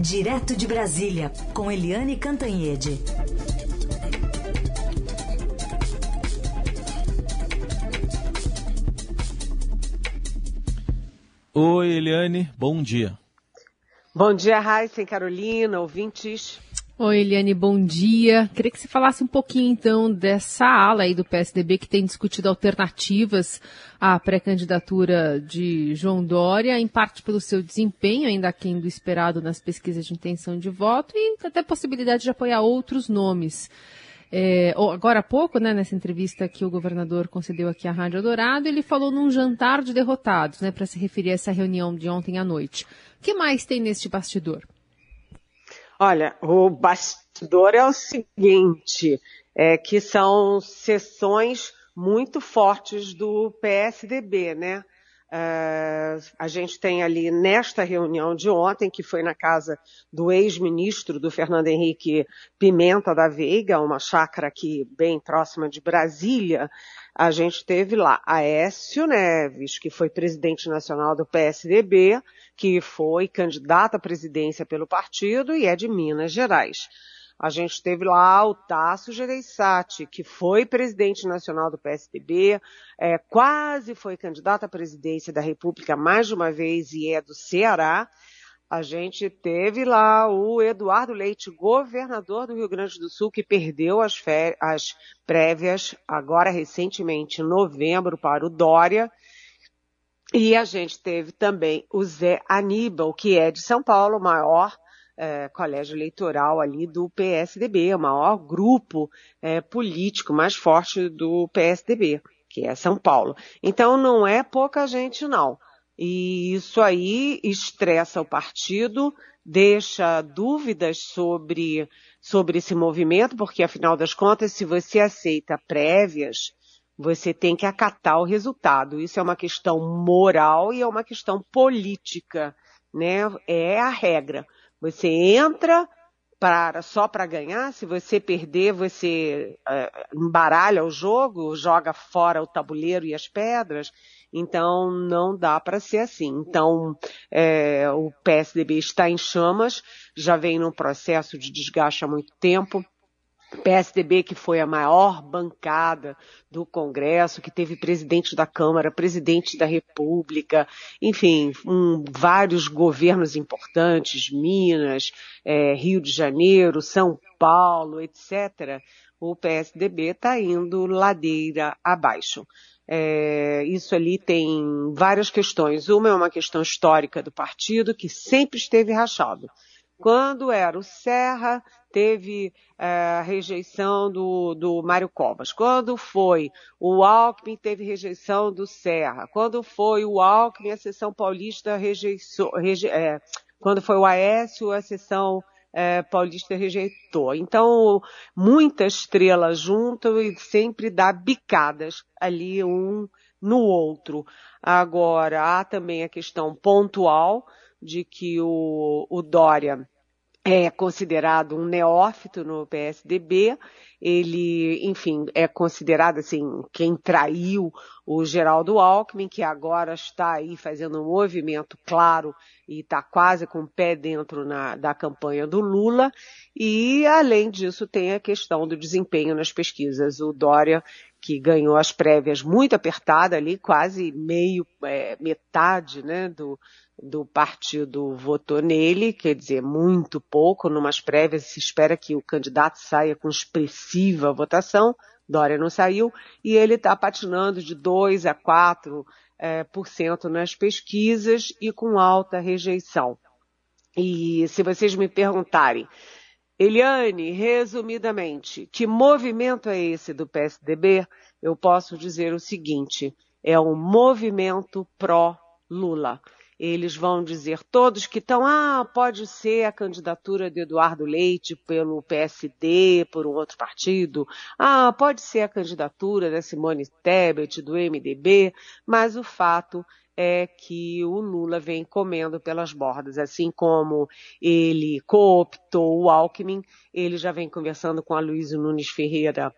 Direto de Brasília, com Eliane Cantanhede. Oi, Eliane, bom dia. Bom dia, Raíssa e Carolina, ouvintes. Oi, Eliane, bom dia. Queria que você falasse um pouquinho, então, dessa ala aí do PSDB que tem discutido alternativas à pré-candidatura de João Dória, em parte pelo seu desempenho, ainda aquém do esperado nas pesquisas de intenção de voto, e até possibilidade de apoiar outros nomes. É, agora há pouco, né, nessa entrevista que o governador concedeu aqui à Rádio Dourado, ele falou num jantar de derrotados, né, para se referir a essa reunião de ontem à noite. O que mais tem neste bastidor? Olha, o bastidor é o seguinte, é que são sessões muito fortes do PSDB, né? Uh, a gente tem ali nesta reunião de ontem, que foi na casa do ex-ministro do Fernando Henrique Pimenta da Veiga, uma chácara aqui bem próxima de Brasília, a gente teve lá Aécio Neves, que foi presidente nacional do PSDB, que foi candidato à presidência pelo partido e é de Minas Gerais. A gente teve lá o Tasso Gereissati, que foi presidente nacional do PSDB, é, quase foi candidato à presidência da República mais de uma vez e é do Ceará. A gente teve lá o Eduardo Leite, governador do Rio Grande do Sul, que perdeu as, as prévias agora recentemente, em novembro, para o Dória. E a gente teve também o Zé Aníbal, que é de São Paulo, maior é, colégio eleitoral ali do PSDB, o maior grupo é, político mais forte do PSDB, que é São Paulo. Então não é pouca gente não. E isso aí estressa o partido, deixa dúvidas sobre, sobre esse movimento, porque afinal das contas, se você aceita prévias, você tem que acatar o resultado. Isso é uma questão moral e é uma questão política, né? É a regra. Você entra para só para ganhar. Se você perder, você uh, embaralha o jogo, joga fora o tabuleiro e as pedras. Então não dá para ser assim. Então é, o PSDB está em chamas, já vem num processo de desgaste há muito tempo. PSDB, que foi a maior bancada do Congresso, que teve presidente da Câmara, presidente da República, enfim, um, vários governos importantes, Minas, é, Rio de Janeiro, São Paulo, etc. O PSDB está indo ladeira abaixo. É, isso ali tem várias questões. Uma é uma questão histórica do partido, que sempre esteve rachado. Quando era o Serra, teve é, rejeição do, do Mário Covas. Quando foi o Alckmin, teve rejeição do Serra. Quando foi o Alckmin, a sessão paulista rejeitou. Reje, é, quando foi o Aécio, a sessão é, paulista rejeitou. Então, muita estrela junto e sempre dá bicadas ali um no outro. Agora, há também a questão pontual de que o, o Dória é considerado um neófito no PSDB. Ele, enfim, é considerado assim quem traiu o Geraldo Alckmin, que agora está aí fazendo um movimento claro e está quase com o pé dentro na, da campanha do Lula. E, além disso, tem a questão do desempenho nas pesquisas. O Dória que ganhou as prévias muito apertada ali, quase meio, é, metade, né, do, do partido votou nele, quer dizer, muito pouco, numas prévias se espera que o candidato saia com expressiva votação, Dória não saiu, e ele está patinando de 2 a 4 é, por cento nas pesquisas e com alta rejeição. E se vocês me perguntarem, Eliane, resumidamente, que movimento é esse do PSDB? Eu posso dizer o seguinte, é um movimento pró-Lula. Eles vão dizer todos que estão, ah, pode ser a candidatura de Eduardo Leite pelo PSD, por um outro partido, ah, pode ser a candidatura da Simone Tebet do MDB, mas o fato é que o Lula vem comendo pelas bordas, assim como ele cooptou o Alckmin, ele já vem conversando com a Luísa Nunes Ferreira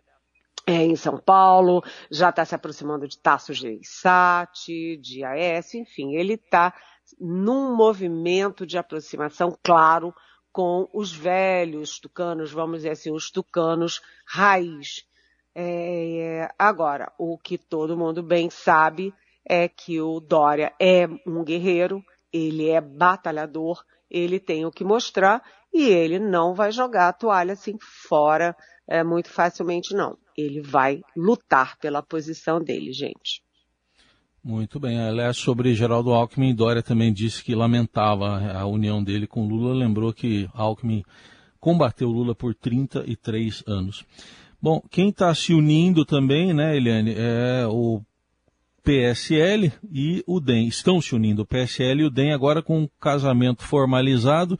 é, em São Paulo, já está se aproximando de Tasso Gereissati, de Aécio, enfim, ele está num movimento de aproximação claro com os velhos tucanos, vamos dizer assim, os tucanos raiz. É, agora, o que todo mundo bem sabe é que o Dória é um guerreiro, ele é batalhador, ele tem o que mostrar e ele não vai jogar a toalha assim fora é, muito facilmente, não. Ele vai lutar pela posição dele, gente. Muito bem. Aliás, sobre Geraldo Alckmin, Dória também disse que lamentava a união dele com Lula. Lembrou que Alckmin combateu Lula por 33 anos. Bom, quem está se unindo também, né, Eliane, é o PSL e o DEM. Estão se unindo, o PSL e o DEM agora com um casamento formalizado.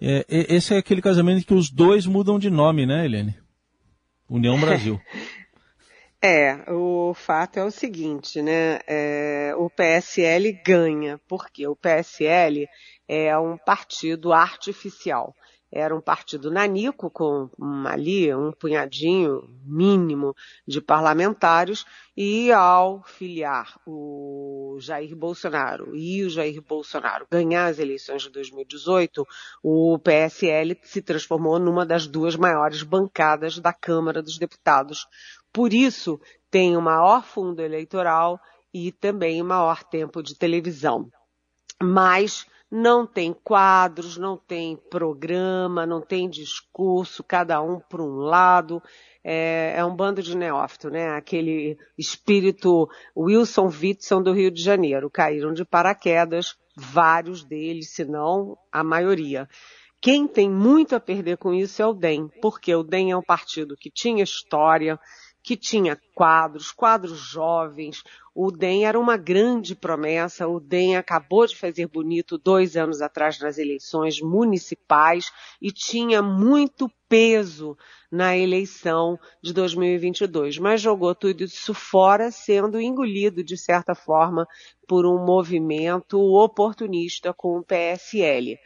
É, esse é aquele casamento que os dois mudam de nome, né, Eliane? União Brasil. É, o fato é o seguinte, né? É, o PSL ganha, porque o PSL é um partido artificial. Era um partido nanico, com ali um punhadinho mínimo de parlamentares, e ao filiar o Jair Bolsonaro e o Jair Bolsonaro ganhar as eleições de 2018, o PSL se transformou numa das duas maiores bancadas da Câmara dos Deputados por isso, tem o maior fundo eleitoral e também o maior tempo de televisão. Mas não tem quadros, não tem programa, não tem discurso, cada um por um lado. É, é um bando de neófito, né? Aquele espírito Wilson Witson do Rio de Janeiro. Caíram de paraquedas, vários deles, se não a maioria. Quem tem muito a perder com isso é o DEM, porque o DEM é um partido que tinha história, que tinha quadros, quadros jovens. O DEM era uma grande promessa. O DEM acabou de fazer bonito dois anos atrás nas eleições municipais e tinha muito peso na eleição de 2022, mas jogou tudo isso fora, sendo engolido de certa forma por um movimento oportunista com o PSL. Uh,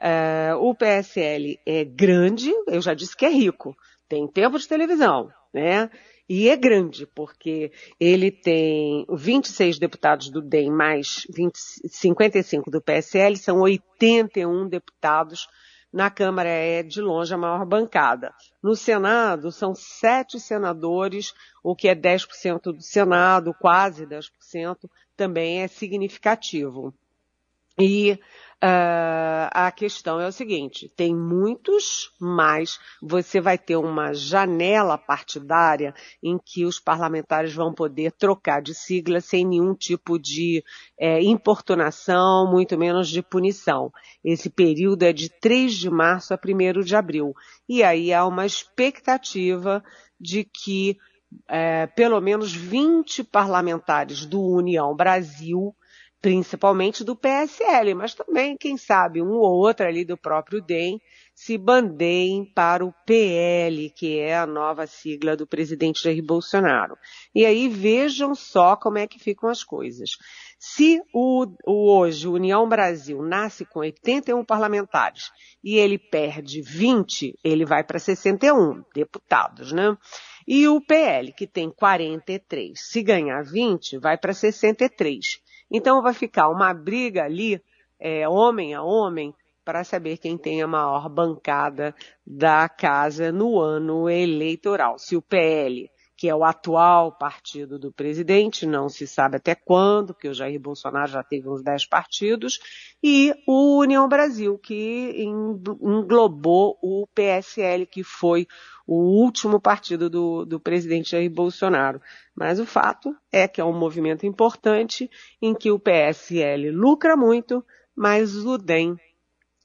eh, o PSL é grande, eu já disse que é rico, tem tempo de televisão, né? E é grande, porque ele tem 26 deputados do DEM mais 20, 55 do PSL, são 81 deputados. Na Câmara é de longe a maior bancada. No Senado são sete senadores, o que é 10% do Senado, quase 10%, também é significativo. E Uh, a questão é o seguinte: tem muitos, mas você vai ter uma janela partidária em que os parlamentares vão poder trocar de sigla sem nenhum tipo de é, importunação, muito menos de punição. Esse período é de 3 de março a 1 de abril. E aí há uma expectativa de que é, pelo menos 20 parlamentares do União Brasil principalmente do PSL, mas também, quem sabe, um ou outro ali do próprio DEM se bandeiem para o PL, que é a nova sigla do presidente Jair Bolsonaro. E aí vejam só como é que ficam as coisas. Se o, o hoje o União Brasil nasce com 81 parlamentares e ele perde 20, ele vai para 61 deputados, né? E o PL, que tem 43, se ganhar 20, vai para 63. Então vai ficar uma briga ali, é, homem a homem, para saber quem tem a maior bancada da casa no ano eleitoral. Se o PL, que é o atual partido do presidente, não se sabe até quando, porque o Jair Bolsonaro já teve uns 10 partidos, e o União Brasil, que englobou o PSL, que foi o último partido do, do presidente Jair Bolsonaro. Mas o fato é que é um movimento importante em que o PSL lucra muito, mas o DEM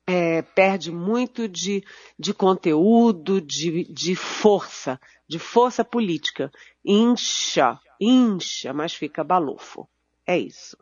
é, perde muito de, de conteúdo, de, de força, de força política. Incha, incha, mas fica balofo. É isso.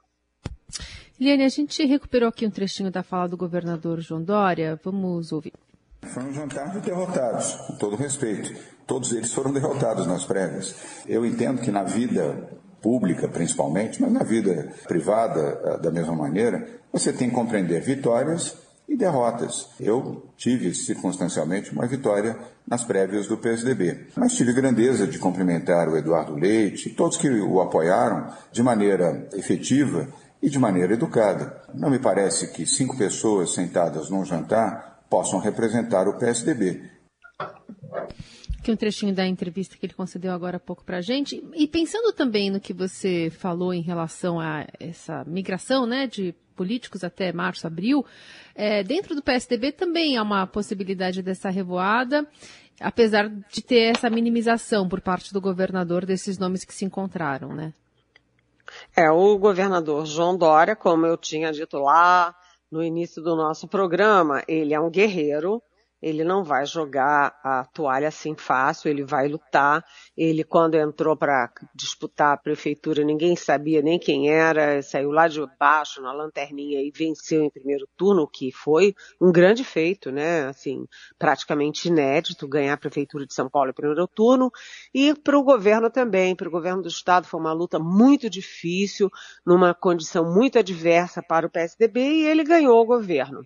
Liane, a gente recuperou aqui um trechinho da fala do governador João Dória. Vamos ouvir. Foi um jantar de derrotados, com todo respeito. Todos eles foram derrotados nas prévias. Eu entendo que na vida pública, principalmente, mas na vida privada, eh, da mesma maneira, você tem que compreender vitórias e derrotas. Eu tive, circunstancialmente, uma vitória nas prévias do PSDB. Mas tive grandeza de cumprimentar o Eduardo Leite todos que o apoiaram de maneira efetiva e de maneira educada. Não me parece que cinco pessoas sentadas num jantar possam representar o PSDB. Aqui um trechinho da entrevista que ele concedeu agora há pouco para a gente. E pensando também no que você falou em relação a essa migração né, de políticos até março, abril, é, dentro do PSDB também há uma possibilidade dessa revoada, apesar de ter essa minimização por parte do governador desses nomes que se encontraram, né? É, o governador João Dória, como eu tinha dito lá no início do nosso programa, ele é um guerreiro, ele não vai jogar a toalha assim fácil, ele vai lutar. Ele, quando entrou para disputar a prefeitura, ninguém sabia nem quem era, saiu lá de baixo na lanterninha e venceu em primeiro turno, que foi um grande feito, né? Assim, praticamente inédito ganhar a prefeitura de São Paulo em primeiro turno. E para o governo também, para o governo do estado foi uma luta muito difícil, numa condição muito adversa para o PSDB e ele ganhou o governo.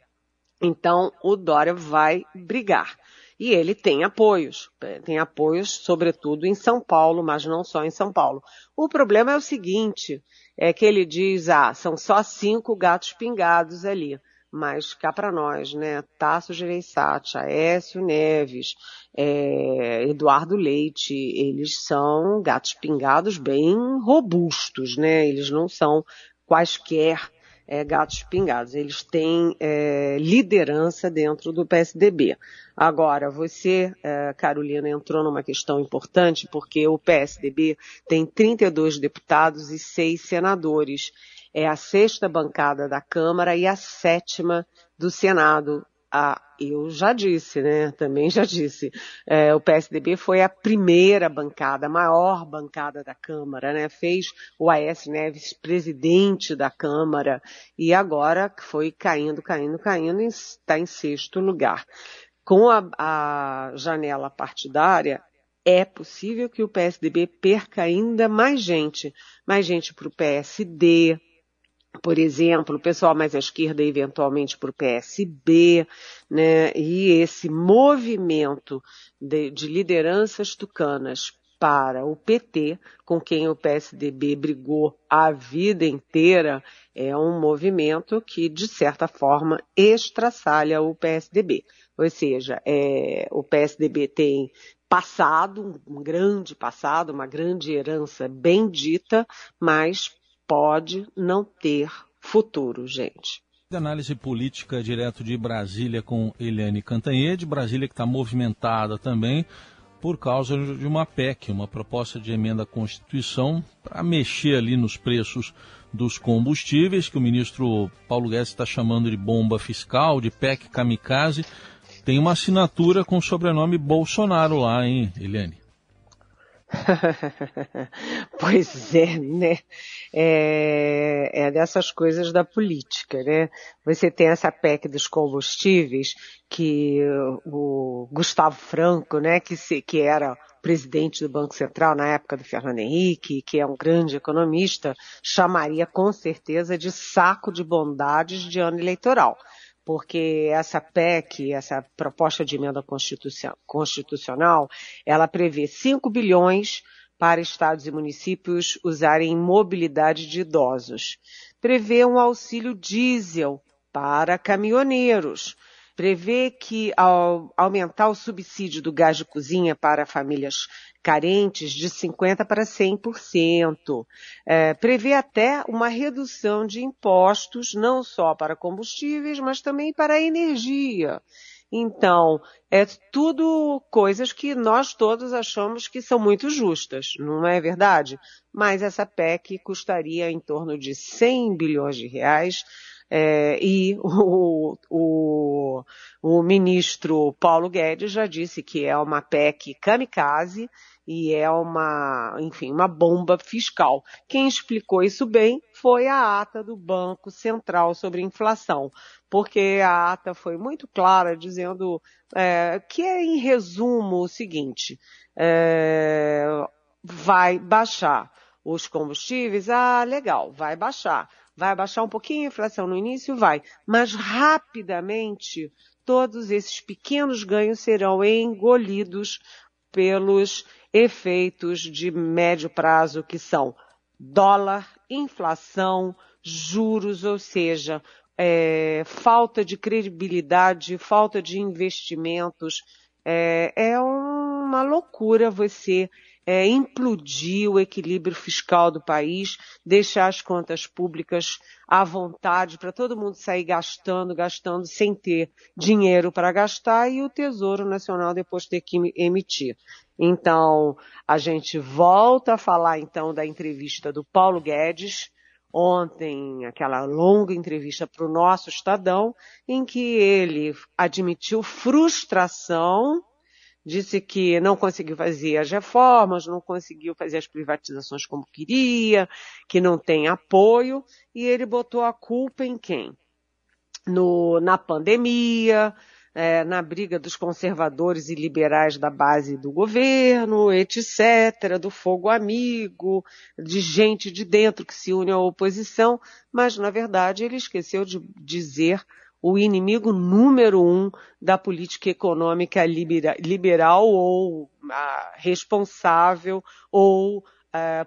Então, o Dória vai brigar. E ele tem apoios, tem apoios, sobretudo em São Paulo, mas não só em São Paulo. O problema é o seguinte, é que ele diz, ah, são só cinco gatos pingados ali. Mas cá para nós, né? Tasso Gereissati, Aécio Neves, é, Eduardo Leite, eles são gatos pingados bem robustos, né? Eles não são quaisquer é, gatos pingados. Eles têm é, liderança dentro do PSDB. Agora, você, é, Carolina, entrou numa questão importante porque o PSDB tem 32 deputados e seis senadores. É a sexta bancada da Câmara e a sétima do Senado. Ah, eu já disse, né? Também já disse. É, o PSDB foi a primeira bancada, a maior bancada da Câmara, né? Fez o Aécio Neves presidente da Câmara e agora foi caindo, caindo, caindo e está em sexto lugar. Com a, a janela partidária, é possível que o PSDB perca ainda mais gente, mais gente para o PSD, por exemplo, o pessoal mais à esquerda eventualmente para o PSB, né? E esse movimento de, de lideranças tucanas para o PT, com quem o PSDB brigou a vida inteira, é um movimento que, de certa forma, extraçalha o PSDB. Ou seja, é, o PSDB tem passado, um grande passado, uma grande herança bendita, mas pode não ter futuro, gente. Análise política direto de Brasília com Eliane Cantanhede, Brasília que está movimentada também por causa de uma PEC, uma proposta de emenda à Constituição para mexer ali nos preços dos combustíveis, que o ministro Paulo Guedes está chamando de bomba fiscal, de PEC kamikaze. Tem uma assinatura com o sobrenome Bolsonaro lá, hein, Eliane? pois é, né? É, é, dessas coisas da política, né? Você tem essa PEC dos combustíveis que o Gustavo Franco, né, que, se, que era presidente do Banco Central na época do Fernando Henrique, que é um grande economista, chamaria com certeza de saco de bondades de ano eleitoral porque essa PEC, essa proposta de emenda constitucional, ela prevê 5 bilhões para estados e municípios usarem mobilidade de idosos. Prevê um auxílio diesel para caminhoneiros prevê que ao aumentar o subsídio do gás de cozinha para famílias carentes de 50% para 100%. É, prevê até uma redução de impostos, não só para combustíveis, mas também para energia. Então, é tudo coisas que nós todos achamos que são muito justas, não é verdade? Mas essa PEC custaria em torno de 100 bilhões de reais, é, e o, o, o ministro Paulo Guedes já disse que é uma PEC kamikaze e é uma, enfim, uma bomba fiscal. Quem explicou isso bem foi a ata do Banco Central sobre inflação, porque a ata foi muito clara dizendo é, que é, em resumo, o seguinte, é, vai baixar os combustíveis, ah, legal, vai baixar. Vai baixar um pouquinho a inflação no início? Vai. Mas rapidamente, todos esses pequenos ganhos serão engolidos pelos efeitos de médio prazo que são dólar, inflação, juros, ou seja, é, falta de credibilidade, falta de investimentos. É, é uma loucura você é, implodir o equilíbrio fiscal do país, deixar as contas públicas à vontade para todo mundo sair gastando, gastando sem ter dinheiro para gastar e o Tesouro Nacional depois ter que emitir. Então, a gente volta a falar então da entrevista do Paulo Guedes, ontem, aquela longa entrevista para o nosso Estadão, em que ele admitiu frustração disse que não conseguiu fazer as reformas, não conseguiu fazer as privatizações como queria, que não tem apoio, e ele botou a culpa em quem? No, na pandemia, é, na briga dos conservadores e liberais da base do governo, etc., do fogo amigo, de gente de dentro que se une à oposição, mas na verdade ele esqueceu de dizer o inimigo número um da política econômica liberal ou responsável ou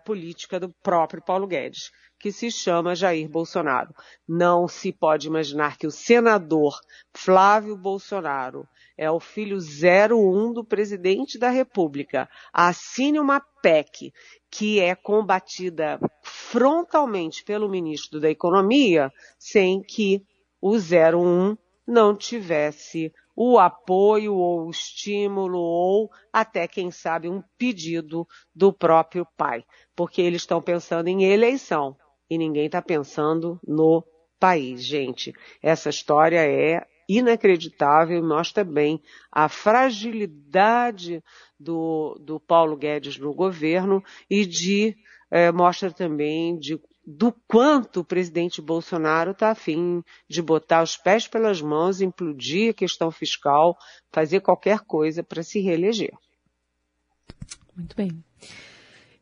política do próprio Paulo Guedes, que se chama Jair Bolsonaro. Não se pode imaginar que o senador Flávio Bolsonaro é o filho 01 do presidente da República, assine uma PEC que é combatida frontalmente pelo ministro da Economia, sem que o 01 não tivesse o apoio ou o estímulo ou até, quem sabe, um pedido do próprio pai. Porque eles estão pensando em eleição e ninguém está pensando no país, gente. Essa história é inacreditável e mostra bem a fragilidade do, do Paulo Guedes no governo e de é, mostra também de do quanto o presidente Bolsonaro está afim de botar os pés pelas mãos, implodir a questão fiscal, fazer qualquer coisa para se reeleger. Muito bem.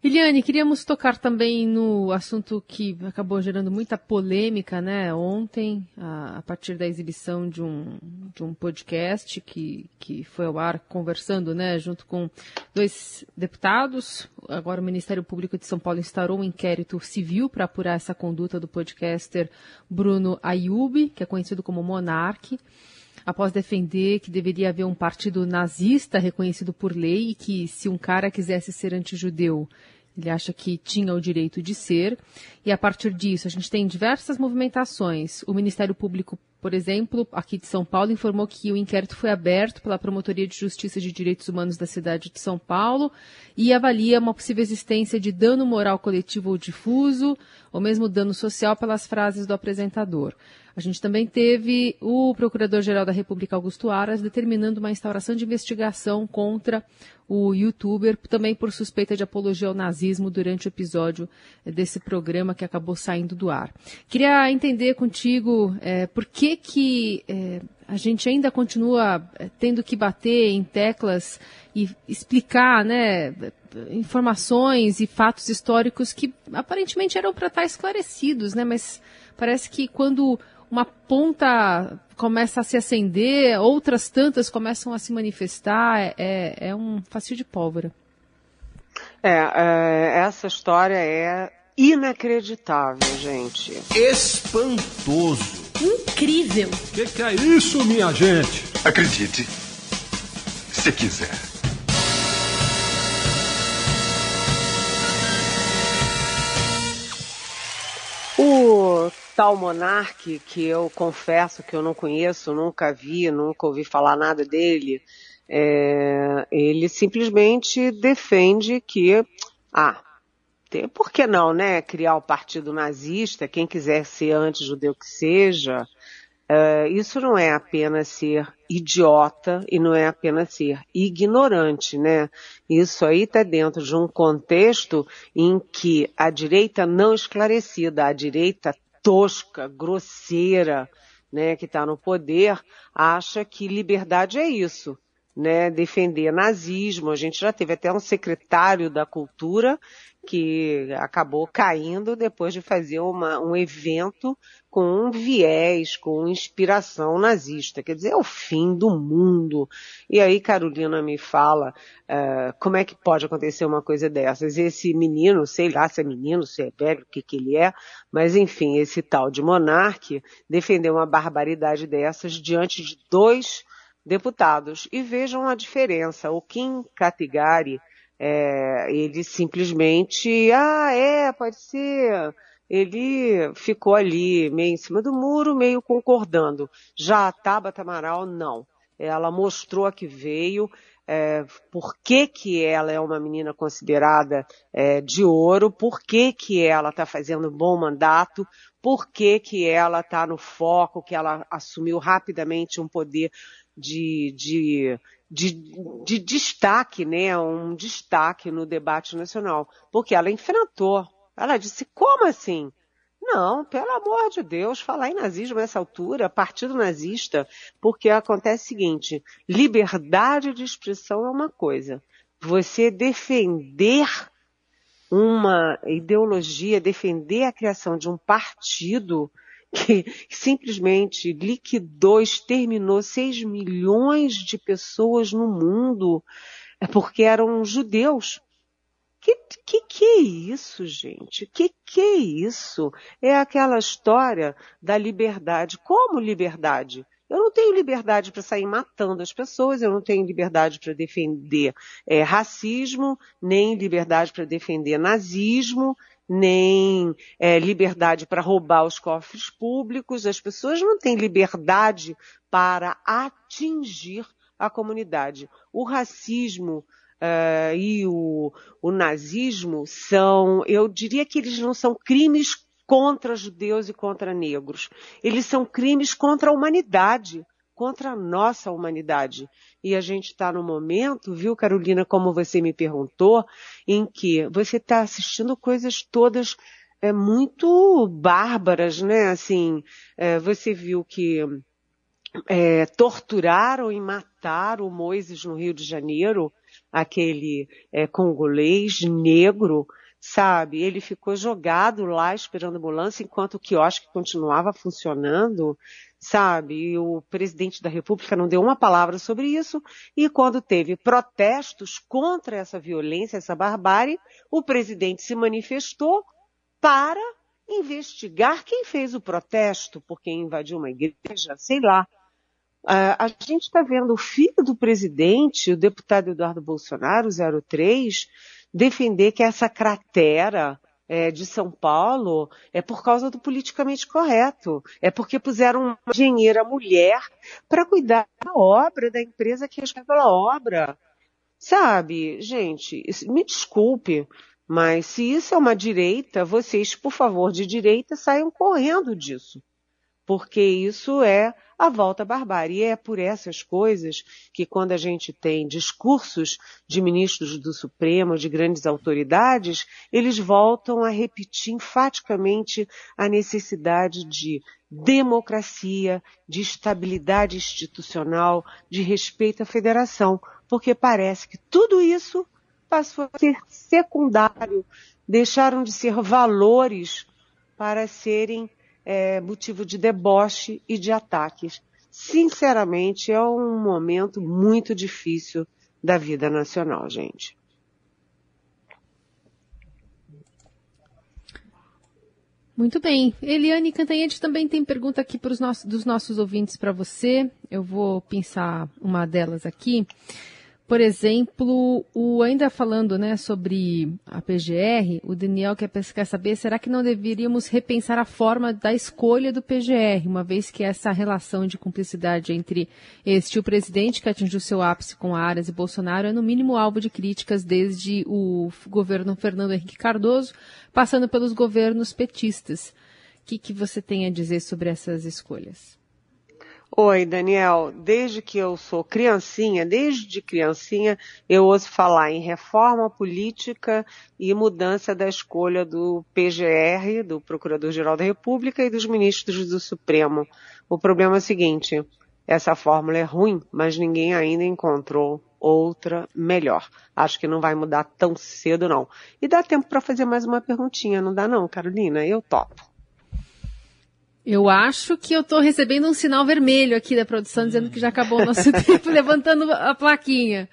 Eliane, queríamos tocar também no assunto que acabou gerando muita polêmica, né? Ontem, a, a, partir da exibição de um, de um podcast que, que foi ao ar conversando, né, junto com dois deputados. Agora o Ministério Público de São Paulo instaurou um inquérito civil para apurar essa conduta do podcaster Bruno Ayub, que é conhecido como Monarque após defender que deveria haver um partido nazista reconhecido por lei e que se um cara quisesse ser antijudeu, ele acha que tinha o direito de ser. E a partir disso, a gente tem diversas movimentações. O Ministério Público, por exemplo, aqui de São Paulo, informou que o inquérito foi aberto pela Promotoria de Justiça de Direitos Humanos da cidade de São Paulo e avalia uma possível existência de dano moral coletivo ou difuso, ou mesmo dano social pelas frases do apresentador. A gente também teve o Procurador-Geral da República, Augusto Aras, determinando uma instauração de investigação contra o youtuber, também por suspeita de apologia ao nazismo durante o episódio desse programa que acabou saindo do ar. Queria entender contigo é, por que, que é, a gente ainda continua tendo que bater em teclas e explicar né, informações e fatos históricos que aparentemente eram para estar esclarecidos, né, mas parece que quando uma ponta começa a se acender, outras tantas começam a se manifestar, é, é, é um fácil de pólvora. É, é, essa história é inacreditável, gente. Espantoso. Incrível. O que, que é isso, minha gente? Acredite, se quiser. Tal monarque, que eu confesso que eu não conheço, nunca vi, nunca ouvi falar nada dele, é, ele simplesmente defende que, ah, tem, por que não, né, criar o partido nazista, quem quiser ser anti-judeu que seja, é, isso não é apenas ser idiota e não é apenas ser ignorante, né? Isso aí está dentro de um contexto em que a direita não esclarecida, a direita tosca, grosseira, né, que está no poder, acha que liberdade é isso. né, defender nazismo. A gente já teve até um secretário da cultura que acabou caindo depois de fazer uma, um evento com um viés, com inspiração nazista. Quer dizer, é o fim do mundo. E aí Carolina me fala uh, como é que pode acontecer uma coisa dessas. Esse menino, sei lá se é menino, se é velho, o que, que ele é, mas enfim, esse tal de monarque defendeu uma barbaridade dessas diante de dois deputados. E vejam a diferença. O Kim Katigari, é, ele simplesmente, ah, é, pode ser. Ele ficou ali, meio em cima do muro, meio concordando. Já a Tabata Amaral, não. Ela mostrou a que veio, é, por que, que ela é uma menina considerada é, de ouro, por que, que ela está fazendo um bom mandato, por que, que ela está no foco, que ela assumiu rapidamente um poder de, de de, de destaque, né, um destaque no debate nacional, porque ela enfrentou. Ela disse, como assim? Não, pelo amor de Deus, falar em nazismo nessa altura, partido nazista, porque acontece o seguinte, liberdade de expressão é uma coisa. Você defender uma ideologia, defender a criação de um partido, que simplesmente liquidou, exterminou 6 milhões de pessoas no mundo, é porque eram judeus. Que, que que é isso, gente? Que que é isso? É aquela história da liberdade. Como liberdade? Eu não tenho liberdade para sair matando as pessoas, eu não tenho liberdade para defender é, racismo, nem liberdade para defender nazismo, nem é, liberdade para roubar os cofres públicos. As pessoas não têm liberdade para atingir a comunidade. O racismo uh, e o, o nazismo são, eu diria que eles não são crimes contra judeus e contra negros. Eles são crimes contra a humanidade contra a nossa humanidade. E a gente está no momento, viu, Carolina, como você me perguntou, em que você está assistindo coisas todas é, muito bárbaras, né? Assim, é, você viu que é, torturaram e mataram o Moisés no Rio de Janeiro, aquele é, congolês negro, sabe? Ele ficou jogado lá esperando ambulância enquanto o quiosque continuava funcionando sabe? E o presidente da República não deu uma palavra sobre isso. E quando teve protestos contra essa violência, essa barbárie, o presidente se manifestou para investigar quem fez o protesto, por quem invadiu uma igreja, sei lá. Uh, a gente está vendo o filho do presidente, o deputado Eduardo Bolsonaro, 03, defender que essa cratera é, de São Paulo é por causa do politicamente correto. É porque puseram uma engenheira mulher para cuidar da obra, da empresa que responde pela obra. Sabe, gente, me desculpe, mas se isso é uma direita, vocês, por favor, de direita, saiam correndo disso. Porque isso é a volta à barbárie. E é por essas coisas que quando a gente tem discursos de ministros do Supremo, de grandes autoridades, eles voltam a repetir enfaticamente a necessidade de democracia, de estabilidade institucional, de respeito à federação, porque parece que tudo isso passou a ser secundário, deixaram de ser valores para serem é, motivo de deboche e de ataques. Sinceramente, é um momento muito difícil da vida nacional, gente. Muito bem. Eliane Cantanhede também tem pergunta aqui para os nossos, dos nossos ouvintes para você. Eu vou pensar uma delas aqui. Por exemplo, o, ainda falando né, sobre a PGR, o Daniel quer, saber, será que não deveríamos repensar a forma da escolha do PGR, uma vez que essa relação de cumplicidade entre este o presidente que atingiu seu ápice com Aras e Bolsonaro é no mínimo alvo de críticas desde o governo Fernando Henrique Cardoso, passando pelos governos petistas. O que, que você tem a dizer sobre essas escolhas? Oi, Daniel. Desde que eu sou criancinha, desde criancinha, eu ouço falar em reforma política e mudança da escolha do PGR, do Procurador-Geral da República e dos ministros do Supremo. O problema é o seguinte, essa fórmula é ruim, mas ninguém ainda encontrou outra melhor. Acho que não vai mudar tão cedo, não. E dá tempo para fazer mais uma perguntinha, não dá não, Carolina? Eu topo. Eu acho que eu estou recebendo um sinal vermelho aqui da produção dizendo que já acabou o nosso tempo, levantando a plaquinha.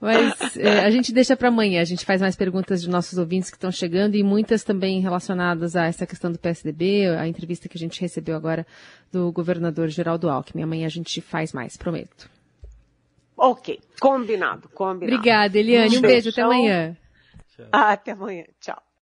Mas é, a gente deixa para amanhã. A gente faz mais perguntas de nossos ouvintes que estão chegando e muitas também relacionadas a essa questão do PSDB, a entrevista que a gente recebeu agora do governador Geraldo Alckmin. Amanhã a gente faz mais, prometo. Ok, combinado, combinado. Obrigada, Eliane. Um, um beijo, até amanhã. Até amanhã. Tchau.